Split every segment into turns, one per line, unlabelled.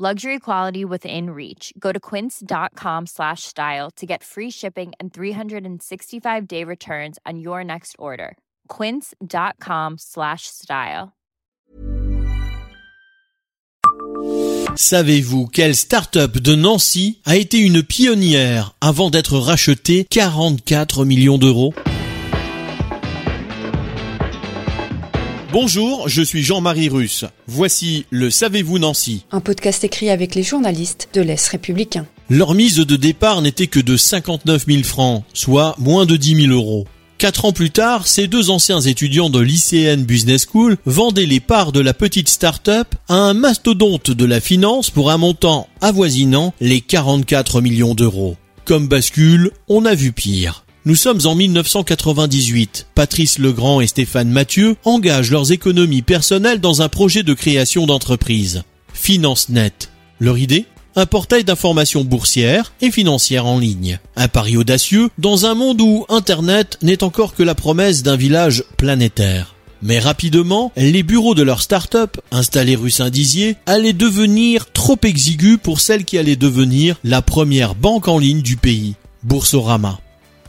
Luxury quality within reach. Go to quince.com slash style to get free shipping and 365 day returns on your next order. Quince.com slash style.
Savez-vous quelle start-up de Nancy a été une pionnière avant d'être rachetée? 44 millions d'euros? Bonjour, je suis Jean-Marie Russe. Voici le Savez-vous Nancy
Un podcast écrit avec les journalistes de l'Est républicain.
Leur mise de départ n'était que de 59 000 francs, soit moins de 10 000 euros. Quatre ans plus tard, ces deux anciens étudiants de l'ICN Business School vendaient les parts de la petite start-up à un mastodonte de la finance pour un montant avoisinant les 44 millions d'euros. Comme bascule, on a vu pire. Nous sommes en 1998. Patrice Legrand et Stéphane Mathieu engagent leurs économies personnelles dans un projet de création d'entreprise. FinanceNet. Leur idée? Un portail d'information boursière et financière en ligne. Un pari audacieux dans un monde où Internet n'est encore que la promesse d'un village planétaire. Mais rapidement, les bureaux de leur start-up, installés rue Saint-Dizier, allaient devenir trop exigus pour celle qui allait devenir la première banque en ligne du pays, Boursorama.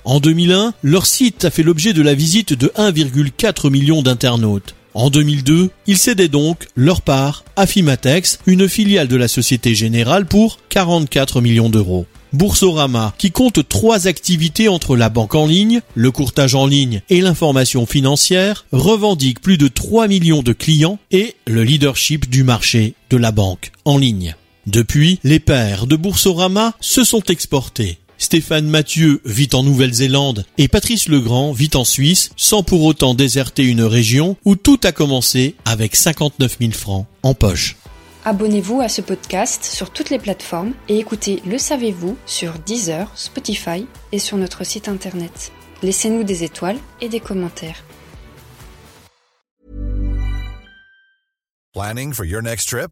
En 2001, leur site a fait l'objet de la visite de 1,4 million d'internautes. En 2002, ils cédaient donc leur part à Fimatex, une filiale de la Société Générale pour 44 millions d'euros. Boursorama, qui compte trois activités entre la banque en ligne, le courtage en ligne et l'information financière, revendique plus de 3 millions de clients et le leadership du marché de la banque en ligne. Depuis, les pairs de Boursorama se sont exportés. Stéphane Mathieu vit en Nouvelle-Zélande et Patrice Legrand vit en Suisse sans pour autant déserter une région où tout a commencé avec 59 000 francs en poche.
Abonnez-vous à ce podcast sur toutes les plateformes et écoutez Le Savez-vous sur Deezer, Spotify et sur notre site internet. Laissez-nous des étoiles et des commentaires.
Planning for your next trip?